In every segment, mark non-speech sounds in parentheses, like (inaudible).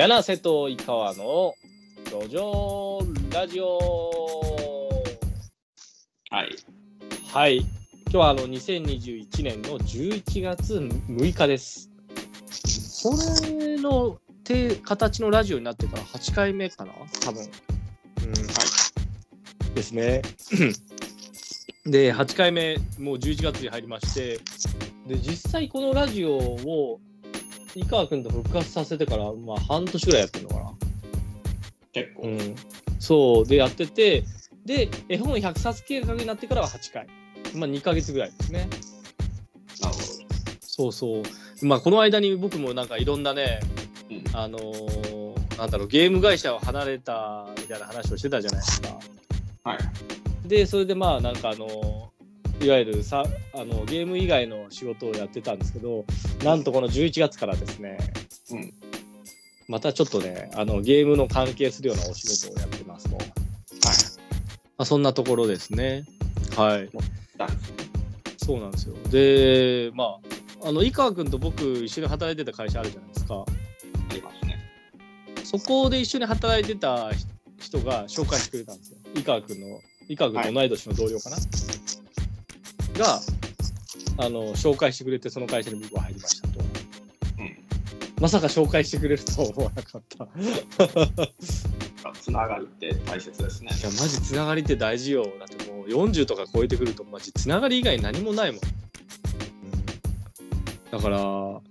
柳瀬と井川の路上ラジオ。はい。はい。今日はあの2021年の11月6日です。これのて形のラジオになってから8回目かな？多分。うんはい。ですね。(clears throat) で8回目もう11月に入りましてで実際このラジオを井川君と復活させてから、まあ、半年ぐらいやってるのかな結構。うん、そうでやっててで絵本100冊計画になってからは8回、まあ、2ヶ月ぐらいですねなるほそうそうまあこの間に僕もなんかいろんなねど。うん。あのーなんだろうゲーム会社を離れたみたいな話をしてたじゃないですかはい。でそれでまあなんかあのーいわゆるさあのゲーム以外の仕事をやってたんですけどなんとこの11月からですねうん。またちょっとねあのゲームの関係するようなお仕事をやってますと、まはい。あ、そんなところですねはい。そうなんですよ。で、まあ、あの、井川君と僕一緒に働いてた会社あるじゃないですか。ありますね。そこで一緒に働いてた人が紹介してくれたんですよ。井川君の、井川君と同い年の同僚かな、が、あの、紹介してくれて、その会社に僕は入りましたと。うん。まさか紹介してくれるとは思わなかった。いつながりって大切ですね。や、マジつながりって大事よ。だってもう40とか超えてくると、マジつながり以外何もないもん。だから、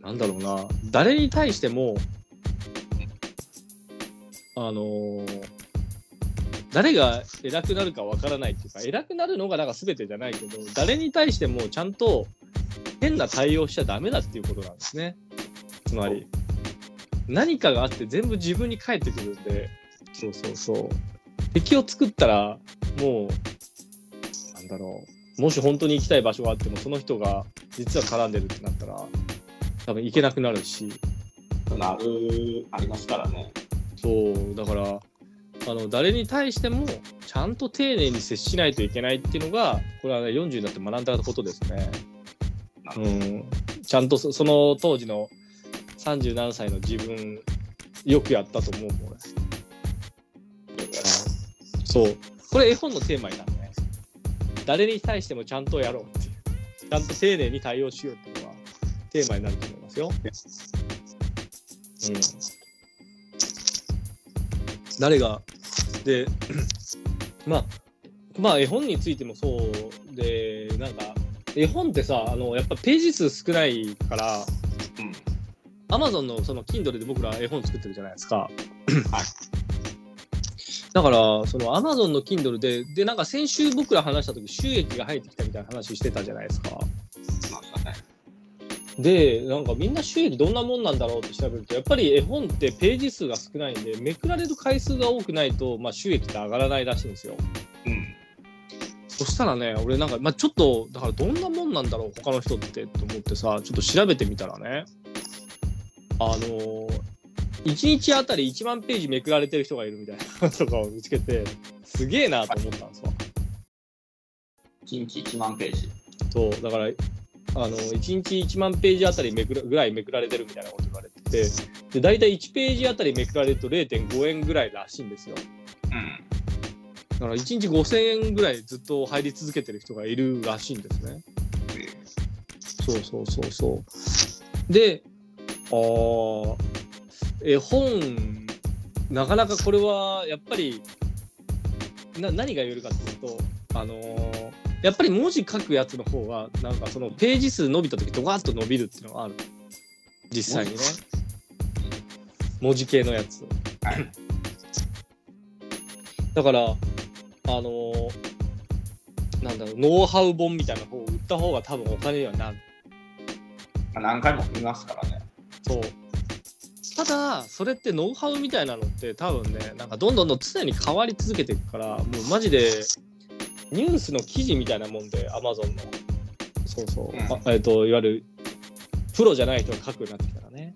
なんだろうな、誰に対しても、あのー誰が偉くなるかわからないっていうか、偉くなるのがなんか全てじゃないけど、誰に対してもちゃんと変な対応しちゃダメだっていうことなんですね。つまり、何かがあって全部自分に返ってくるんで、そうそうそう。敵を作ったら、もう、なんだろう、もし本当に行きたい場所があっても、その人が実は絡んでるってなったら、多分行けなくなるし、なる、ありますからね。そう、だから、あの誰に対してもちゃんと丁寧に接しないといけないっていうのが、これはね、40になって学んだことですね。うん、ちゃんとそその当時の37歳の自分、よくやったと思うもん、俺。そう。これ絵本のテーマになるね。誰に対してもちゃんとやろうっていう。ちゃんと丁寧に対応しようっていうのはテーマになると思いますよ。うん。誰が、で、(clears throat) まあ、まあ絵本についてもそうで、なんか、絵本ってさ、あの、やっぱページ数少ないから、うん。Amazon のその Kindle で僕ら絵本作ってるじゃないですか。はい。(clears throat) だから、その Amazon の Kindle で、で、なんか先週僕ら話した時収益が入ってきたみたいな話してたじゃないですか。で、なんかみんな収益どんなもんなんだろうって調べると、やっぱり絵本ってページ数が少ないんで、めくられる回数が多くないと、まあ、収益って上がらないらしいんですよ。うん。そしたらね、俺なんか、まあ、ちょっと、だからどんなもんなんだろう、他の人ってと思ってさ、ちょっと調べてみたらね、あのー、1日あたり1万ページめくられてる人がいるみたいなのとかを見つけて、すげえなと思ったんですわ。1日1万ページ。そう、だから、あの、1日1万ページあたりめくらぐらいめくられてるみたいなこと言われてて、で、大体1ページあたりめくられると0.5円ぐらいらしいんですよ。うん。だから1日5000円ぐらいずっと入り続けてる人がいるらしいんですね。そうそうそうそう。で、あー絵本、なかなかこれはやっぱり、な何が言えるかっていうと、あのーやっぱり文字書くやつの方が、なんかそのページ数伸びた時ドカッと伸びるっていうのがある。実際にね。文字系のやつ。はい。だから、あのーなんだろう、ノウハウ本みたいな方を売った方が多分お金にはなる。まあ何回も見ますからね。そう。ただ、それってノウハウみたいなのって多分ね、なんかどんどんどん常に変わり続けていくから、もうマジでニュースの記事みたいなもんで、Amazon の。そうそう。うんあえっ、と、いわゆるプロじゃない人が書くようになってきたらね。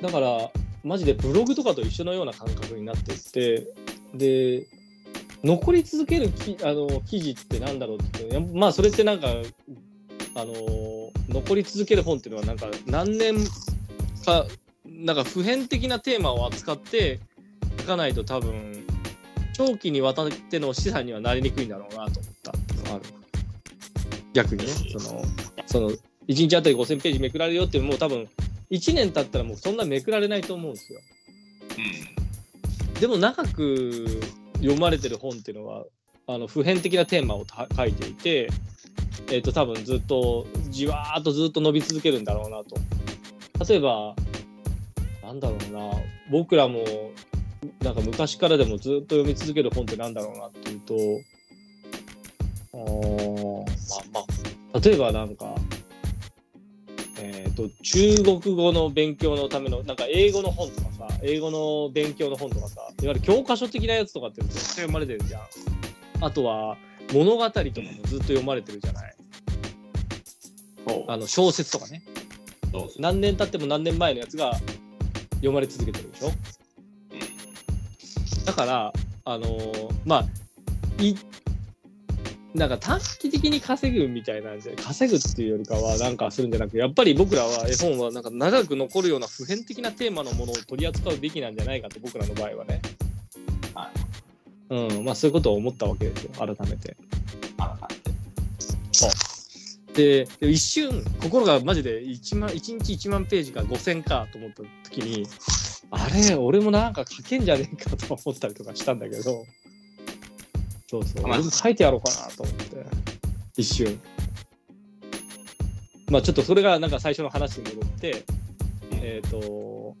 だから、マジでブログとかと一緒のような感覚になっていって、で、残り続けるきあの記事ってなんだろうってやまあそれってなんかあの残り続ける本っていうのはなんか何年かなんか普遍的なテーマを扱って書かないと多分長期にわたっての資産にはなりにくいんだろうなと思ったある逆にね。そのその1日あたり5000ページめくられるよっていう多分1年経ったらもうそんなめくられないと思うんですよ。でも長く読まれてる本っていうのはあの普遍的なテーマをた書いていてえっ、と多分ずっとじわーっとずっと伸び続けるんだろうなと。例えばなんだろうな僕らもなんか昔からでもずっと読み続ける本ってなんだろうなっていうとあー。まあまあ例えばなんかえっ、と中国語の勉強のためのなんか英語の本とかさ英語の勉強の本とかさいわゆる教科書的なやつとかってずっと読まれてるじゃん。あとは物語とかもずっと読まれてるじゃない。あの小説とかね。何年経っても何年前のやつが読まれ続けてるでしょだからあのーまあいなんか短期的に稼ぐみたいなんじゃ稼ぐっていうよりかはなんかするんじゃなくやっぱり僕らは絵本はなんか長く残るような普遍的なテーマのものを取り扱うべきなんじゃないかと僕らの場合はね、はうん。まあ、そういうことを思ったわけですよ。改めて。改めて。でで一瞬心がマジで 1, 万1日1万ページか5000かと思った時にあれ俺もなんか書けんじゃねえかと思ったりとかしたんだけど。そうそう。まあ。俺も書いてやろうかなと思って。一瞬。まあちょっとそれがなんか最初の話に戻ってえっ、と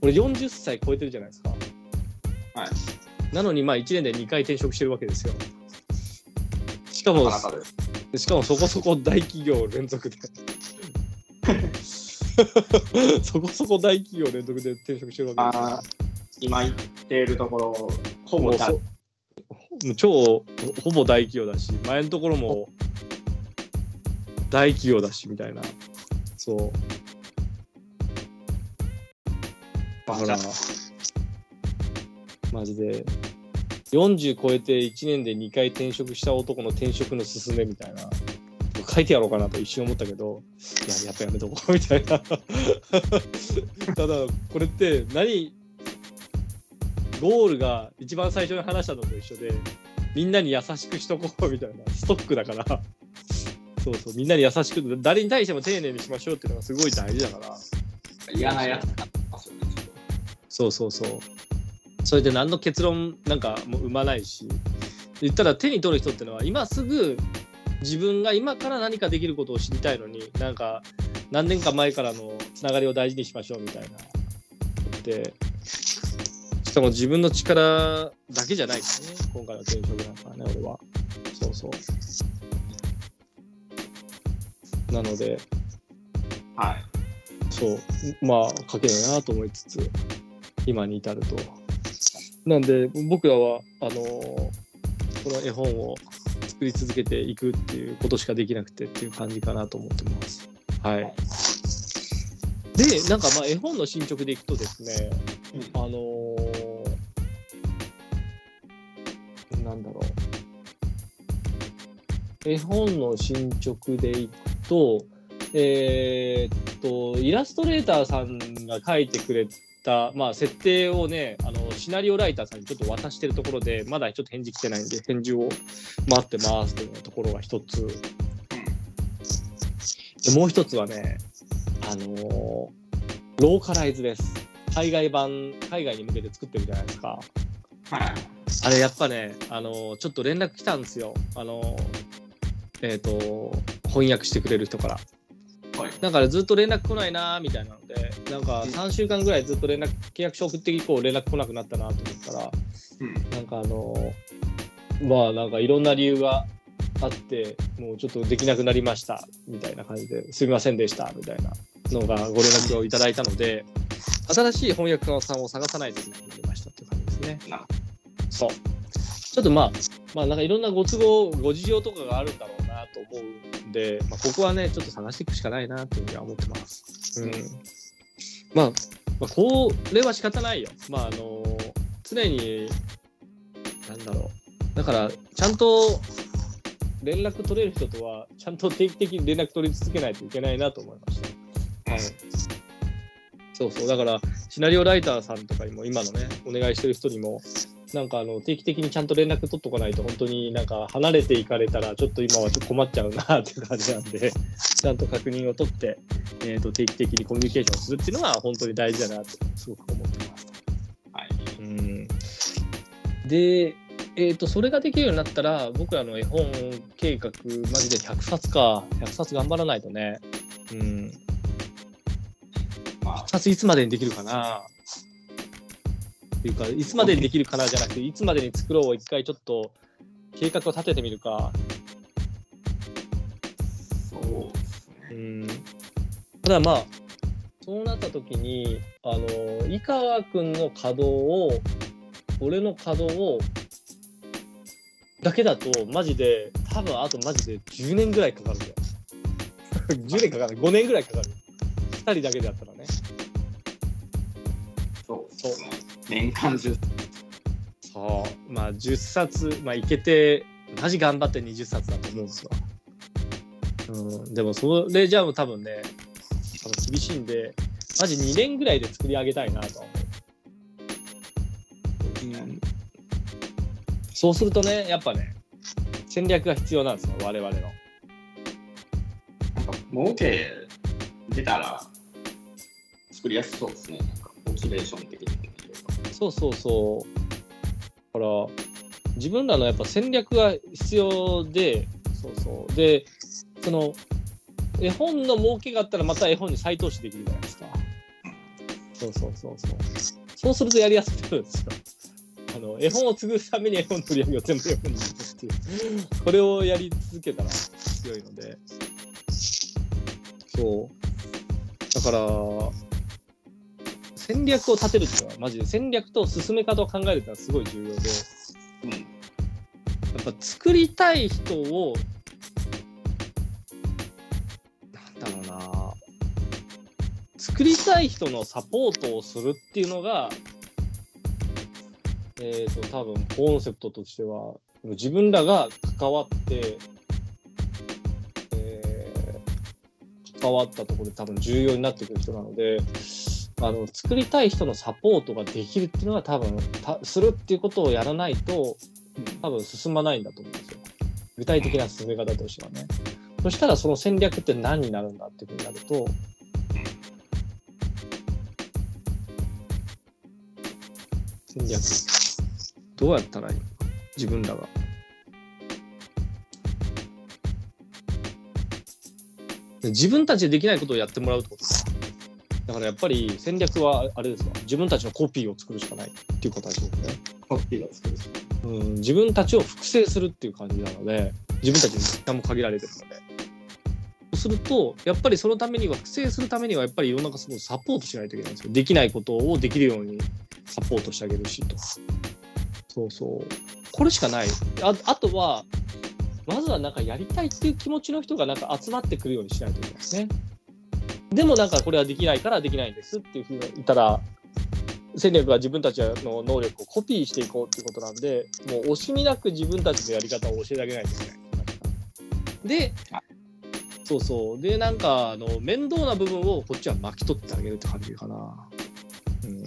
俺40歳超えてるじゃないですか。はい。なのにまあ1年で2回転職してるわけですよ。しかもなかなかしかもそこそこ大企業連続で (laughs) そこそこ大企業連続で転職してるわけあー今言っているところほぼ超ほぼ大企業だし前のところも大企業だしみたいな。そう。だからマジで。40超えて1年で2回転職した男の転職の勧めみたいな書いてやろうかなと一瞬思ったけどいややっぱやめとこう (laughs) みたいな。(laughs) ただこれって何ゴールが一番最初に話したのと一緒でみんなに優しくしとこうみたいな。ストックだから。そうそうみんなに優しく誰に対しても丁寧にしましょうっていうのがすごい大事だから。嫌なやつになっそうそうそうそれで何の結論なんかもう生まないし。言ったら手に取る人ってのは今すぐ自分が今から何かできることを知りたいのになんか何年か前からのつながりを大事にしましょうみたいな。でしかも自分の力だけじゃないですね。今回の転職なんかはね俺は。そうそう。なのでとはい。そう。まあ書けねえなと思いつつ今に至ると。なんで僕らはあのこの絵本を作り続けていくっていうことしかできなくてっていう感じかなと思ってます。はい。でなんかまあ絵本の進捗でいくとですねあのーなんだろう。絵本の進捗でいくとえーっとイラストレーターさんが描いてくれた、まあ、設定をねあのシナリオライターさんにちょっと渡してるところでまだちょっと返事来てないんで返事を待ってますというところが一つでもう一つはねあのーローカライズです海外版海外に向けて作ってるじゃないですかはいあれやっぱね、あのーちょっと連絡来たんですよ。あのーえっ、と、翻訳してくれる人から。はいだからずっと連絡来ないなーみたいなので、なんかうん3週間ぐらいずっと連絡、契約書送って以降連絡来なくなったなと思ったら、うんなんかあのーまあなんかいろんな理由があって、もうちょっとできなくなりましたみたいな感じで、すみませんでしたみたいなのがご連絡をいただいたので、新しい翻訳家さんを探さないといけなくなりましたっていう感じですね。そう。ちょっとまあ、まあなんかいろんなご都合、ご事情とかがあるんだろうなと思うんで、まあ、ここはね、ちょっと探していくしかないなっていうふうには思ってます。うん。まあ、まあ、これは仕方ないよ。まああの常に、なんだろう。だから、ちゃんと連絡取れる人とは、ちゃんと定期的に連絡取り続けないといけないなと思いました。はい。そうそう、だから、シナリオライターさんとかにも、今のね、お願いしてる人にも、なんかあの定期的にちゃんと連絡取っとかないと、本当になんか離れていかれたら、ちょっと今はちょっと困っちゃうなっていう感じなんで、(laughs) ちゃんと確認を取って、えー、と定期的にコミュニケーションするっていうのは、本当に大事だなと、すごく思ってます。はい。うんで、えー、とそれができるようになったら、僕らの絵本計画、マジで100冊か、100冊頑張らないとね。うんまあ、100冊いつまでにできるかなていうか、いつまでにできるかなじゃなくて、いつまでに作ろうを一回ちょっと計画を立ててみるか。そうですね。うん。ただまあ、そうなった時に、あの、井川君の稼働を、俺の稼働を、だけだと、マジで、多分あとマジで10年ぐらいかかるんだよ。10年かかる。5年ぐらいかかる。2人だけでやったら年間中、そう。まあ、10冊、まあ、いけて、マジ頑張って20冊だと思うんですよ。うん、でも、それじゃあ多分ね、あの厳しいんで、マジ2年ぐらいで作り上げたいなとは思う。うん、そうするとね、やっぱね、戦略が必要なんですよ、我々の。なんか、儲け出たら、作りやすそうですね。なんか、モチベーション的にそうそうそう。だから、自分らのやっぱ戦略が必要で、そうそう。で、その、絵本の儲けがあったらまた絵本に再投資できるじゃないですか。そうそうそうそう。そうするとやりやすくなるんですよ。あの、絵本を継ぐために絵本の売り上げを全部絵本にするっていう。これをやり続けたら強いので。そう。だから、戦略を立てるっていうのは、マジで戦略と進め方を考えるっていうのはすごい重要で、うん。やっぱ作りたい人を、なんだろうな、作りたい人のサポートをするっていうのが、えっ、と、多分コンセプトとしては、自分らが関わって、えー関わったところで多分重要になってくる人なので、あの作りたい人のサポートができるっていうのは多分たするっていうことをやらないと多分進まないんだと思うんですよ。具体的な進め方としてはね。そしたらその戦略って何になるんだっていうふうになると、戦略。どうやったらいいのか自分らが。自分たちでできないことをやってもらうってことか。だからやっぱり戦略はあれですわ。自分たちのコピーを作るしかないっていうことですよね。コピーを作るしうん、自分たちを複製するっていう感じなので自分たちに時間も限られてるので。そうするとやっぱりそのためには複製するためにはやっぱり世の中すごいサポートしないといけないんですよ。できないことをできるようにサポートしてあげるしとそうそう。これしかない。ああとはまずはなんかやりたいっていう気持ちの人がなんか集まってくるようにしないといけないですねでもなんかこれはできないからできないんですっていうふうに言ったら戦略は自分たちの能力をコピーしていこうっていうことなんで、もう惜しみなく自分たちのやり方を教えてあげないといけない。であ、そうそう。で、なんか、あの、面倒な部分をこっちは巻き取ってあげるって感じかな。うん。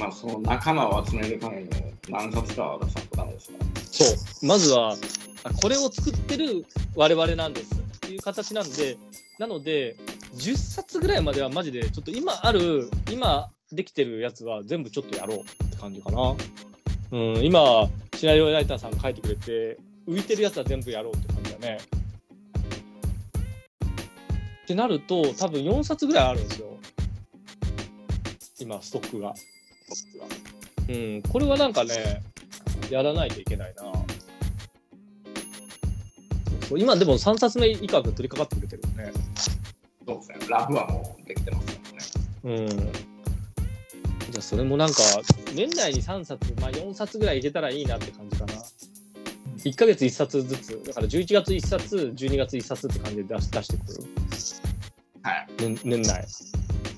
まあ、その仲間を集めるためにも何冊かは出さんとダメですから。そう。まずは、あこれを作ってる我々なんですっていう形なんで、なので、10冊ぐらいまではマジで、ちょっと今ある、今できてるやつは全部ちょっとやろうって感じかな。うん、今、シナリオライターさんが書いてくれて、浮いてるやつは全部やろうって感じだね。ってなると、多分4冊ぐらいあるんですよ。今、ストックが。うん、これはなんかね、やらないといけないな。そう今でも3冊目以下が取り掛かってくれてるよね。そうですね。ラフはもうできてますからね。うん。じゃあそれもなんか、年内に3冊、まあ4冊ぐらいいけたらいいなって感じかな。1ヶ月1冊ずつ、だから11月1冊、12月1冊って感じで出し出してくる。はい。年年内。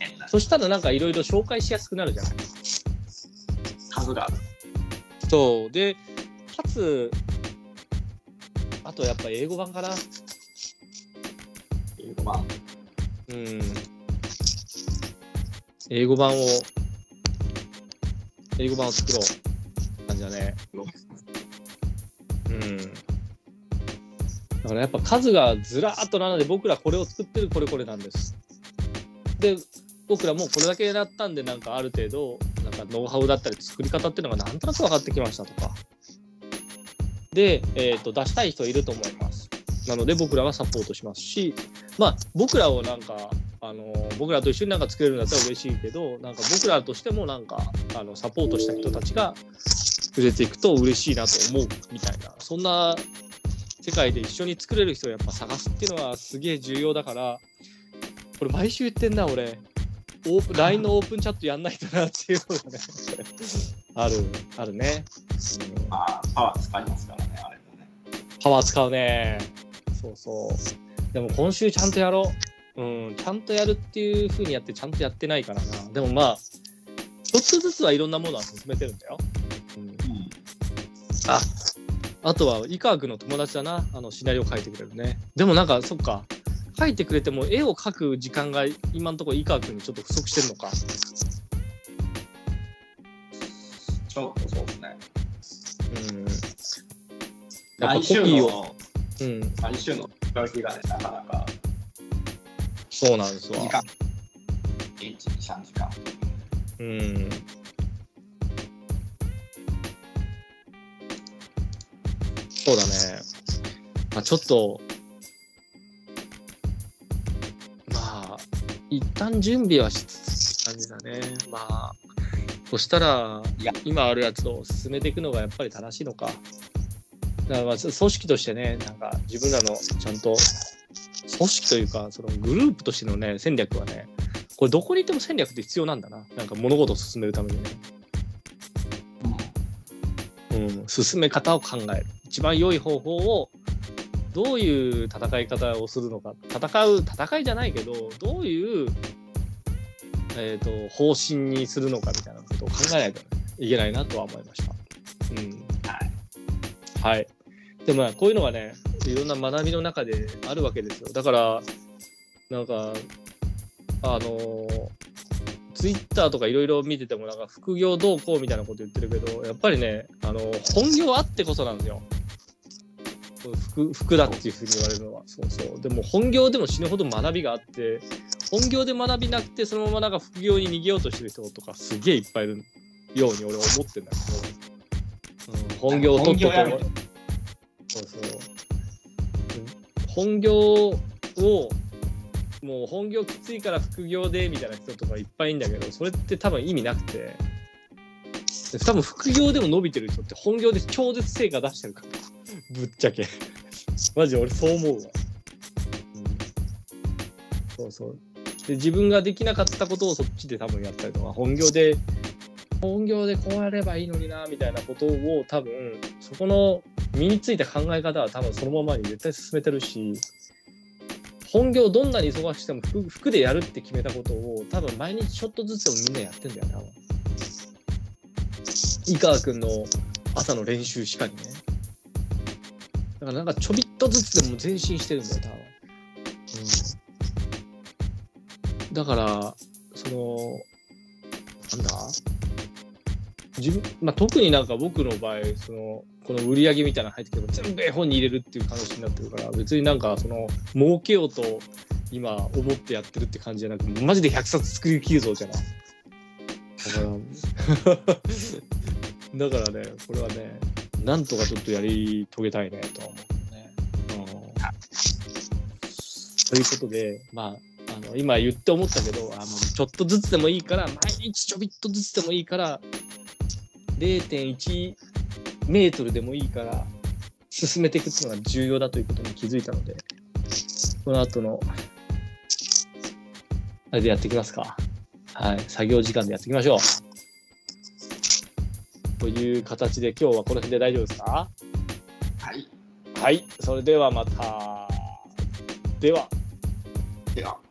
変なそしたらなんかいろいろ紹介しやすくなるじゃない。数がある。そう。で、かつ、とやっぱ英語版かな。英語版。うん。英語版を、英語版を作ろう。感じだね。うん。だからやっぱ数がずらっと並んで、僕らこれを作ってるこれこれなんです。で、僕らもうこれだけやったんで、なんかある程度、なんかノウハウだったり作り方っていうのがなんとなく分かってきましたとか。で、えっ、と、出したい人いると思います。なので僕らはサポートしますし、まあ僕らをなんか、あの僕らと一緒になんか作れるんだったら嬉しいけど、なんか僕らとしてもなんか、あのサポートした人たちが売れていくと嬉しいなと思うみたいな、そんな世界で一緒に作れる人をやっぱ探すっていうのはすげえ重要だから、これ毎週言ってんな、俺。オープン (laughs) LINE のオープンチャットやんないとなっていうのがね、ある、あるね。うんまあ、パワー使いますから。パワー使うね。そうそう。でも今週ちゃんとやろう。うん、ちゃんとやるっていう風にやってちゃんとやってないからな。でもまあ、一つずつはいろんなものは進めてるんだよ。うん、うん。あ、あとは、井川君の友達だな。あの、シナリオ書いてくれるね。でもなんか、そっか。書いてくれても絵を描く時間が今のところ井川君にちょっと不足してるのか。ちょっとそうですね。うん。やっぱコピーを。の、うん。来週の動きがね、なかなかそうなんですわ。時間、1、3時間。うん。そうだね。まあ、ちょっと、まあ、一旦準備はしつつって感じだね。まあ、そしたら今あるやつを進めていくのがやっぱり正しいのか。だからまあ組織としてね、なんか自分らのちゃんと組織というか、そのグループとしてのね、戦略はね、これどこにいても戦略って必要なんだな。なんか物事を進めるためにね。うん、進め方を考える。一番良い方法をどういう戦い方をするのか。戦う、戦いじゃないけど、どういう、えー、と方針にするのかみたいなことを考えないといけないなとは思いました。うん。はい。はい。でもまあこういうのがね、いろんな学びの中であるわけですよ。だから、なんか、あのツイッターとかいろいろ見てても、なんか副業どうこうみたいなこと言ってるけど、やっぱりね、あの本業あってこそなんですよ。服服だっていうふうに言われるのは。そうそう。でも本業でも死ぬほど学びがあって、本業で学びなくて、そのままなんか副業に逃げようとしてる人とかすげえいっぱいいるように俺は思ってんだけど、うん、本業を取って本業やめてそうそう。本業を、もう本業きついから副業でみたいな人とかいっぱいいるんだけど、それって多分意味なくて、多分副業でも伸びてる人って本業で超絶成果出してるから、ぶっちゃけ。(laughs) マジ俺そう思うわ。うん、そうそう。で、自分ができなかったことをそっちで多分やったりとか、本業で、本業でこうやればいいのにな、みたいなことを多分、そこの身についた考え方は多分そのままに絶対進めてるし、本業どんなに忙しくても服服でやるって決めたことを多分毎日ちょっとずつでもみんなやってんだよね、多分。井川君の朝の練習しかりね。だからなんかちょびっとずつでも前進してるんだよ、多分。うん、だから、その、なんだ？自分、まあ、特になんか僕の場合、その、この売り上げみたいなの入ってきても全部絵本に入れるっていう形になってるから、別になんかその、儲けようと今思ってやってるって感じじゃなくマジで100冊作り切るぞじゃない。だから、だからね、これはね、なんとかちょっとやり遂げたいねとは思うね。うんということで、まあ、あの今言って思ったけどあのちょっとずつでもいいから毎日ちょびっとずつでもいいから0.1メートルでもいいから進めていくっていうのが重要だということに気づいたのでこの後のあれでやっていきますか。はい作業時間でやっていきましょう。という形で今日はこの辺で大丈夫ですか？はい。はいそれではまた。では。では。